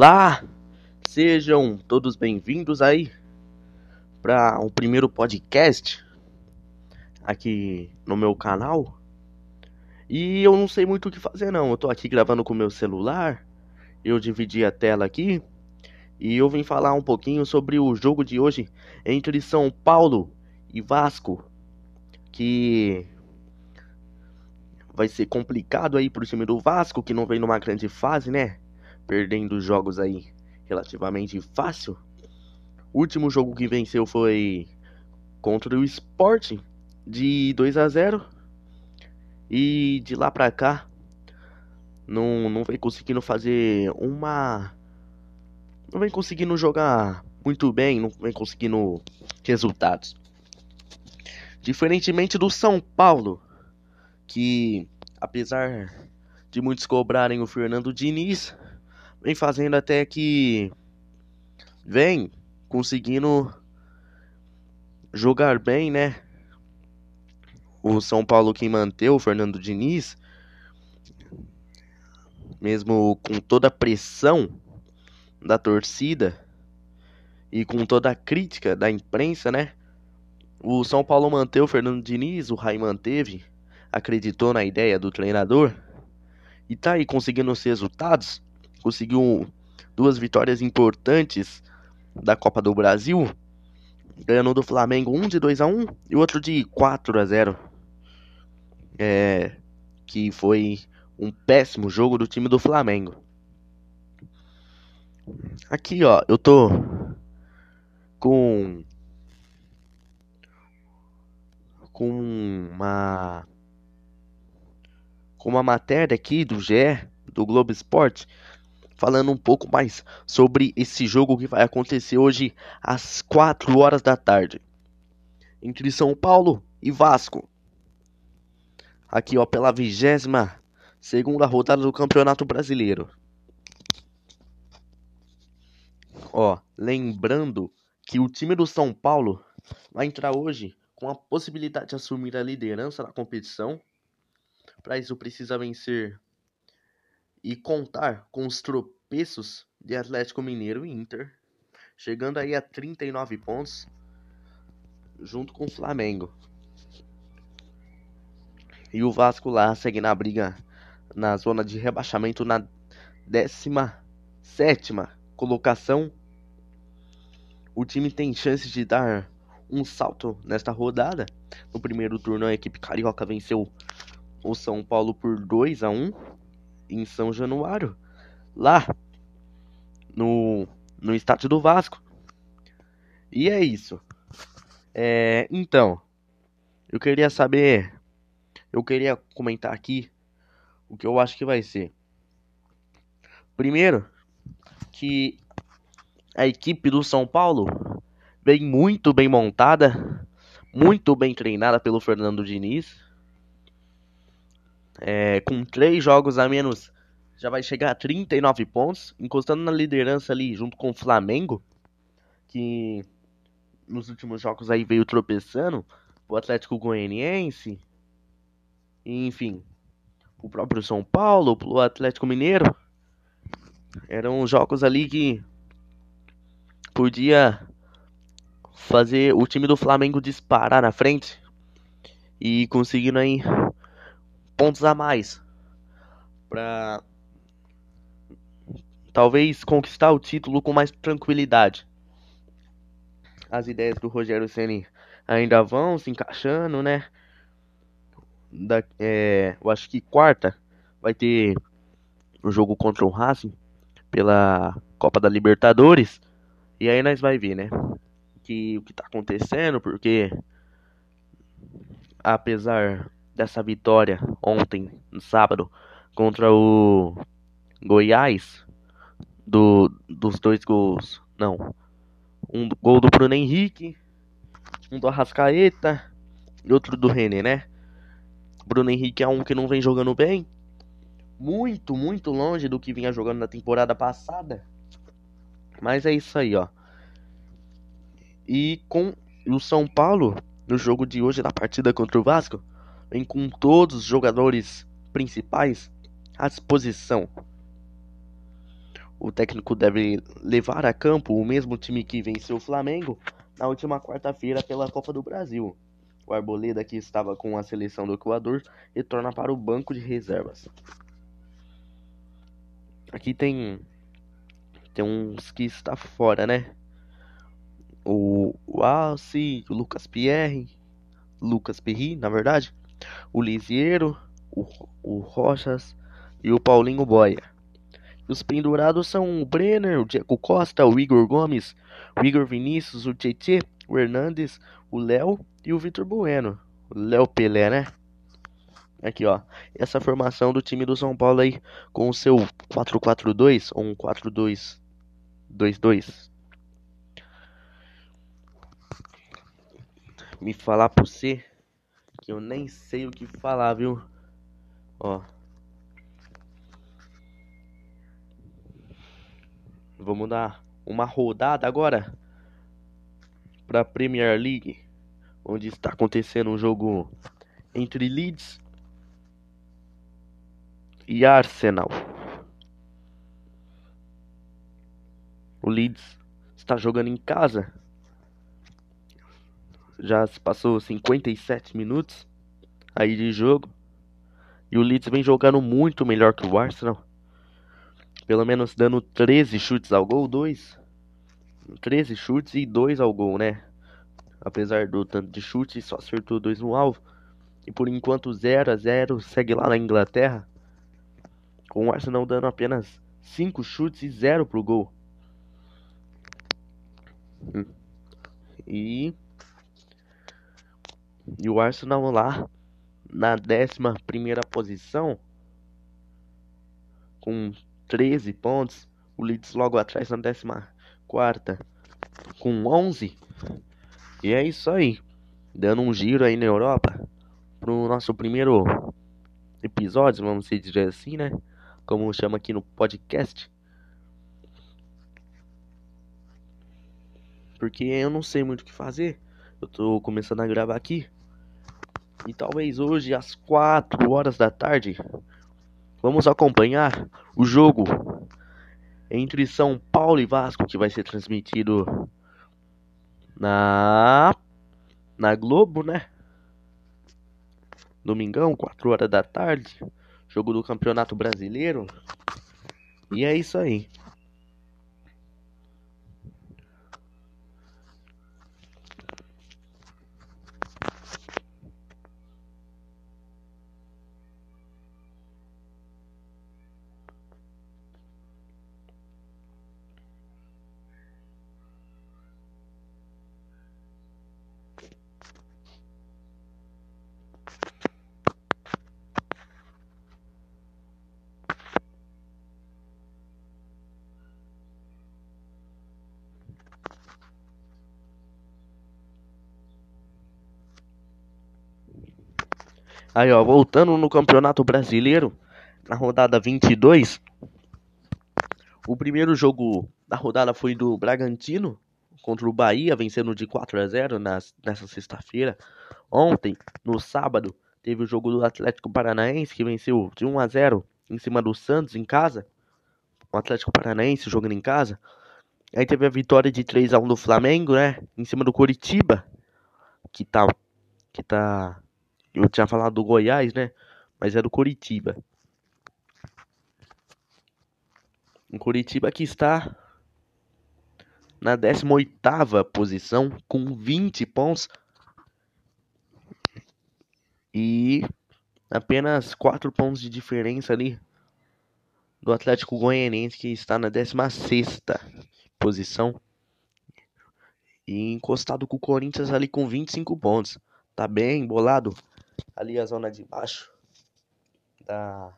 Olá, sejam todos bem-vindos aí para o primeiro podcast aqui no meu canal. E eu não sei muito o que fazer não. Eu tô aqui gravando com meu celular. Eu dividi a tela aqui e eu vim falar um pouquinho sobre o jogo de hoje entre São Paulo e Vasco, que vai ser complicado aí pro time do Vasco, que não vem numa grande fase, né? Perdendo jogos aí relativamente fácil. O último jogo que venceu foi contra o Sport de 2 a 0 e de lá pra cá não, não vem conseguindo fazer uma não vem conseguindo jogar muito bem, não vem conseguindo resultados. Diferentemente do São Paulo, que apesar de muitos cobrarem o Fernando Diniz, vem fazendo até que vem conseguindo jogar bem, né? O São Paulo que manteve o Fernando Diniz, mesmo com toda a pressão da torcida e com toda a crítica da imprensa, né? O São Paulo manteve o Fernando Diniz, o Rai manteve, acreditou na ideia do treinador e tá aí conseguindo os resultados. Conseguiu duas vitórias importantes da Copa do Brasil, ganhando do Flamengo um de 2 a 1 e outro de 4 a 0. É, que foi um péssimo jogo do time do Flamengo. Aqui, ó, eu tô com com uma com uma matéria aqui do GE, do Globo Esporte, falando um pouco mais sobre esse jogo que vai acontecer hoje às 4 horas da tarde entre São Paulo e Vasco. Aqui, ó, pela vigésima segunda rodada do Campeonato Brasileiro. Ó, lembrando que o time do São Paulo vai entrar hoje com a possibilidade de assumir a liderança da competição. Para isso precisa vencer e contar com os tropeços de Atlético Mineiro e Inter, chegando aí a 39 pontos junto com o Flamengo. E o Vasco lá segue na briga na zona de rebaixamento na 17 colocação o time tem chances de dar um salto nesta rodada. No primeiro turno, a equipe carioca venceu o São Paulo por 2 a 1 em São Januário, lá no, no estádio do Vasco. E é isso. É, então, eu queria saber, eu queria comentar aqui o que eu acho que vai ser. Primeiro, que a equipe do São Paulo vem muito bem montada, muito bem treinada pelo Fernando Diniz. É, com três jogos a menos, já vai chegar a 39 pontos, encostando na liderança ali junto com o Flamengo, que nos últimos jogos aí veio tropeçando, o Atlético Goianiense, enfim, o próprio São Paulo, o Atlético Mineiro. Eram jogos ali que podia fazer o time do Flamengo disparar na frente e conseguindo aí pontos a mais para talvez conquistar o título com mais tranquilidade. As ideias do Rogério Ceni ainda vão se encaixando, né? Da, é, eu acho que quarta vai ter o jogo contra o Racing pela Copa da Libertadores. E aí nós vai ver, né? Que o que tá acontecendo, porque apesar dessa vitória ontem, no sábado, contra o Goiás, do, dos dois gols, não, um gol do Bruno Henrique, um do Arrascaeta e outro do René, né? Bruno Henrique é um que não vem jogando bem, muito, muito longe do que vinha jogando na temporada passada. Mas é isso aí, ó. E com o São Paulo, no jogo de hoje, na partida contra o Vasco, vem com todos os jogadores principais à disposição. o técnico deve levar a campo o mesmo time que venceu o Flamengo na última quarta-feira pela Copa do Brasil. O Arboleda, que estava com a seleção do Equador, retorna para o banco de reservas. Aqui tem tem uns que está fora, né? O, o Alci, o Lucas Pierre, Lucas Perry, na verdade, o Lisiero, o, o Rochas e o Paulinho Boia. Os pendurados são o Brenner, o Diego Costa, o Igor Gomes, o Igor Vinícius, o Tietê, o Hernandes, o Léo e o Vitor Bueno. Léo Pelé, né? Aqui, ó. Essa formação do time do São Paulo aí com o seu 4-4-2 ou um 4-2-2-2. Me falar pra você que eu nem sei o que falar, viu? Ó. Vamos dar uma rodada agora para Premier League, onde está acontecendo um jogo entre Leeds e Arsenal. O Leeds está jogando em casa. Já se passou 57 minutos aí de jogo. E o Leeds vem jogando muito melhor que o Arsenal pelo menos dando 13 chutes ao gol, 2. 13 chutes e 2 ao gol, né? Apesar do tanto de chutes, só acertou 2 no alvo. E por enquanto 0 a 0 segue lá na Inglaterra. Com o Arsenal dando apenas 5 chutes e 0 pro gol. E e o Arsenal lá na 11 primeira posição com 13 pontos. O Leeds logo atrás na 14 com 11. E é isso aí. Dando um giro aí na Europa. Pro nosso primeiro episódio, vamos dizer assim, né? Como chama aqui no podcast. Porque eu não sei muito o que fazer. Eu tô começando a gravar aqui. E talvez hoje às 4 horas da tarde Vamos acompanhar o jogo entre São Paulo e Vasco que vai ser transmitido na na Globo, né? Domingão, 4 horas da tarde, jogo do Campeonato Brasileiro. E é isso aí. Aí, ó, voltando no Campeonato Brasileiro, na rodada 22, o primeiro jogo da rodada foi do Bragantino contra o Bahia, vencendo de 4 a 0 nas, nessa sexta-feira. Ontem, no sábado, teve o jogo do Atlético Paranaense, que venceu de 1 a 0 em cima do Santos em casa. O Atlético Paranaense jogando em casa. Aí teve a vitória de 3 a 1 do Flamengo, né? Em cima do Coritiba, que tá que tá eu tinha falado do Goiás, né? Mas é do Curitiba. O Curitiba que está na 18ª posição com 20 pontos e apenas 4 pontos de diferença ali do Atlético Goianiense que está na 16ª posição e encostado com o Corinthians ali com 25 pontos. Tá bem bolado ali a zona de baixo da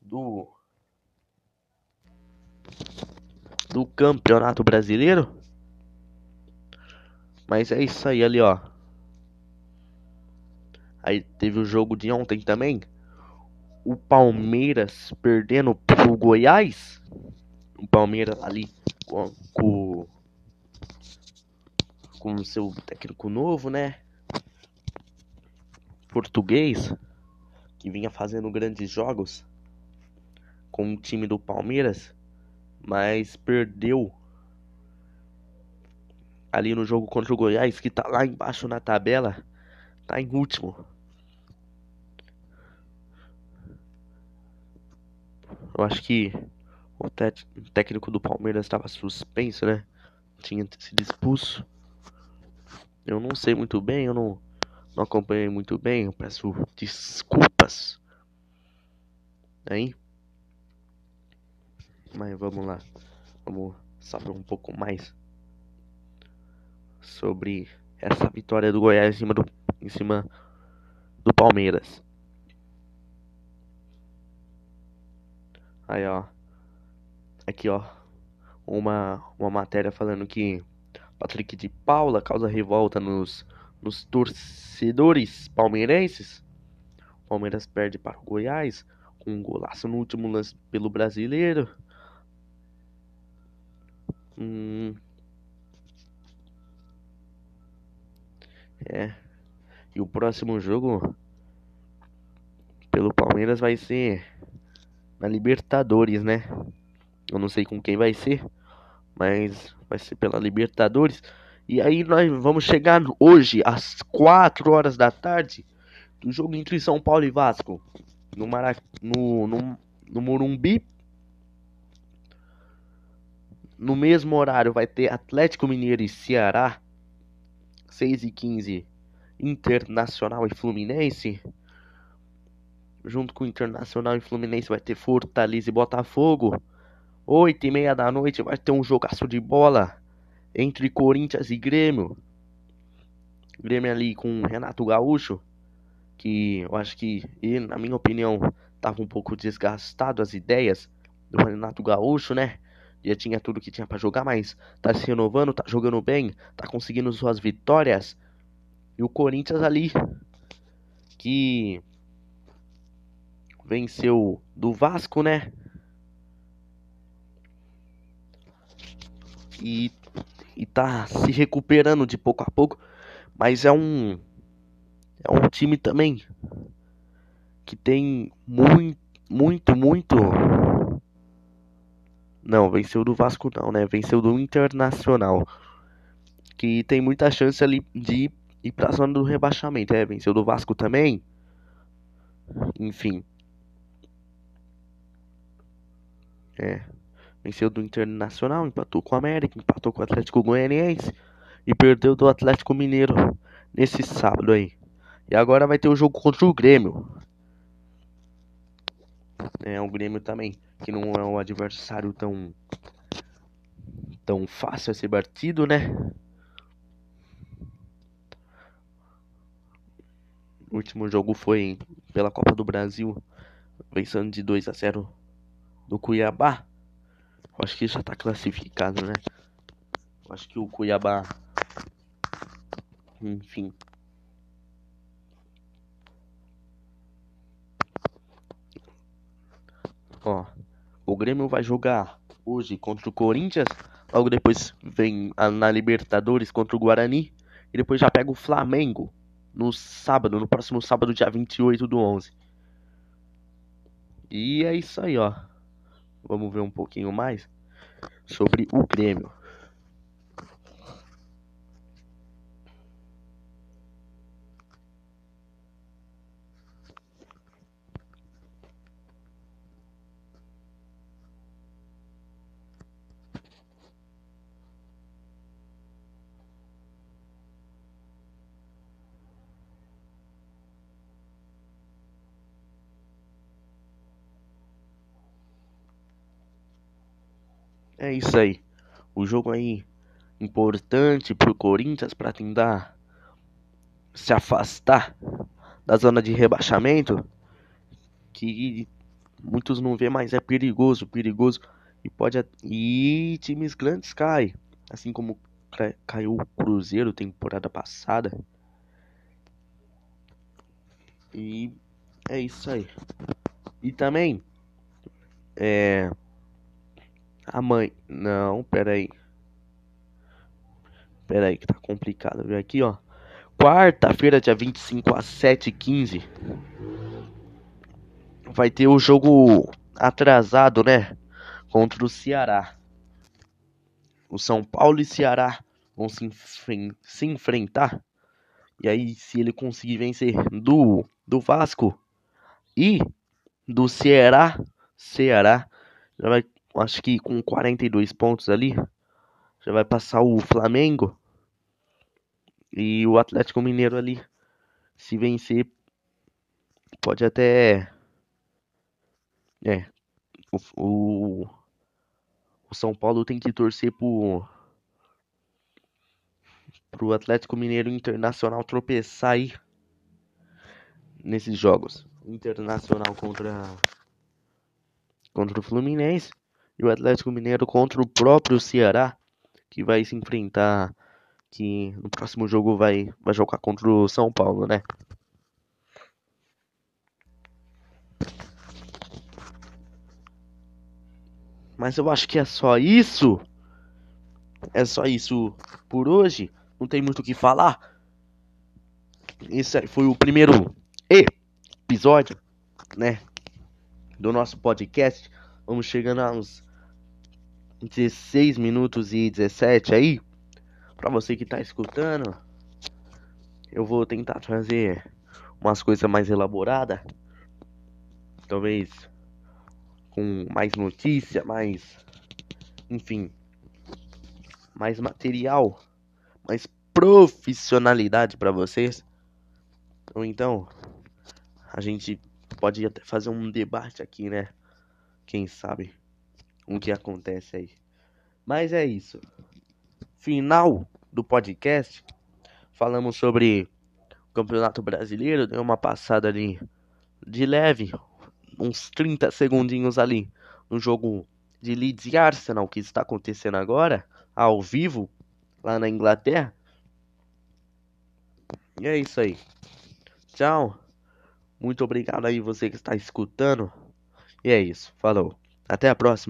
do do Campeonato Brasileiro. Mas é isso aí ali, ó. Aí teve o jogo de ontem também. O Palmeiras perdendo pro Goiás. O Palmeiras ali com, com, com seu técnico novo, né? Português que vinha fazendo grandes jogos com o time do Palmeiras mas perdeu ali no jogo contra o Goiás, que tá lá embaixo na tabela, tá em último. Eu acho que o técnico do Palmeiras estava suspenso, né? Tinha sido expulso. Eu não sei muito bem, eu não, não acompanhei muito bem, eu peço desculpas. Aí. Mas vamos lá. Vamos saber um pouco mais sobre essa vitória do Goiás em cima do, em cima do Palmeiras. Aí, ó. Aqui, ó. Uma, uma matéria falando que Patrick de Paula causa revolta nos, nos torcedores palmeirenses. O Palmeiras perde para o Goiás com um golaço no último lance pelo brasileiro. Hum. É. E o próximo jogo pelo Palmeiras vai ser na Libertadores, né? Eu não sei com quem vai ser, mas vai ser pela Libertadores. E aí nós vamos chegar hoje às 4 horas da tarde do jogo entre São Paulo e Vasco no Marac... no, no, no Morumbi. No mesmo horário vai ter Atlético Mineiro e Ceará 6 e 15 Internacional e Fluminense junto com Internacional e Fluminense vai ter Fortaleza e Botafogo. 8 e meia da noite vai ter um jogaço de bola entre Corinthians e Grêmio. Grêmio ali com Renato Gaúcho, que eu acho que, ele, na minha opinião, tava um pouco desgastado as ideias do Renato Gaúcho, né? Já tinha tudo que tinha para jogar, mas tá se renovando, tá jogando bem, tá conseguindo suas vitórias. E o Corinthians ali, que venceu do Vasco, né? E, e tá se recuperando de pouco a pouco, mas é um é um time também que tem muito muito muito não, venceu do Vasco não, né? Venceu do Internacional. Que tem muita chance ali de ir pra zona do rebaixamento. É, venceu do Vasco também. Enfim. É. Venceu do Internacional, empatou com o América, empatou com o Atlético Goianiense e perdeu do Atlético Mineiro nesse sábado aí. E agora vai ter o jogo contra o Grêmio. É, o Grêmio também, que não é um adversário tão tão fácil a ser batido, né? O último jogo foi pela Copa do Brasil, vencendo de 2 a 0 do Cuiabá. Acho que já tá classificado, né? Acho que o Cuiabá. Enfim. Ó. O Grêmio vai jogar hoje contra o Corinthians. Logo depois vem na Libertadores contra o Guarani. E depois já pega o Flamengo no sábado, no próximo sábado, dia 28 do 11. E é isso aí, ó. Vamos ver um pouquinho mais sobre o Grêmio. É isso aí. O jogo aí importante pro Corinthians para tentar se afastar da zona de rebaixamento que muitos não vê, mas é perigoso, perigoso e pode e times grandes caem, assim como caiu o Cruzeiro temporada passada. E é isso aí. E também é a mãe. Não, pera aí. Pera aí que tá complicado. Viu aqui, ó. Quarta-feira, dia 25 às 7h15. Vai ter o jogo atrasado, né? contra o Ceará. O São Paulo e Ceará vão se, enfren se enfrentar. E aí, se ele conseguir vencer do, do Vasco e do Ceará, Ceará já vai, acho que com 42 pontos ali, já vai passar o Flamengo e o Atlético Mineiro ali. Se vencer, pode até. É. O, o, o São Paulo tem que torcer pro. Pro Atlético Mineiro Internacional tropeçar aí. Nesses jogos. Internacional contra. Contra o Fluminense. E o Atlético Mineiro contra o próprio Ceará. Que vai se enfrentar que no próximo jogo vai, vai jogar contra o São Paulo, né? Mas eu acho que é só isso. É só isso por hoje. Não tem muito o que falar. Esse foi o primeiro episódio, né? Do nosso podcast. Vamos chegando aos 16 minutos e 17 aí para você que tá escutando, eu vou tentar trazer umas coisas mais elaboradas. Talvez com mais notícia, mais. Enfim. Mais material. Mais profissionalidade para vocês. Ou então. A gente pode até fazer um debate aqui, né? Quem sabe o que acontece aí. Mas é isso final do podcast, falamos sobre o Campeonato Brasileiro, deu uma passada ali de leve, uns 30 segundinhos ali no jogo de Leeds e Arsenal que está acontecendo agora, ao vivo, lá na Inglaterra. E é isso aí. Tchau. Muito obrigado aí você que está escutando. E é isso. Falou. Até a próxima.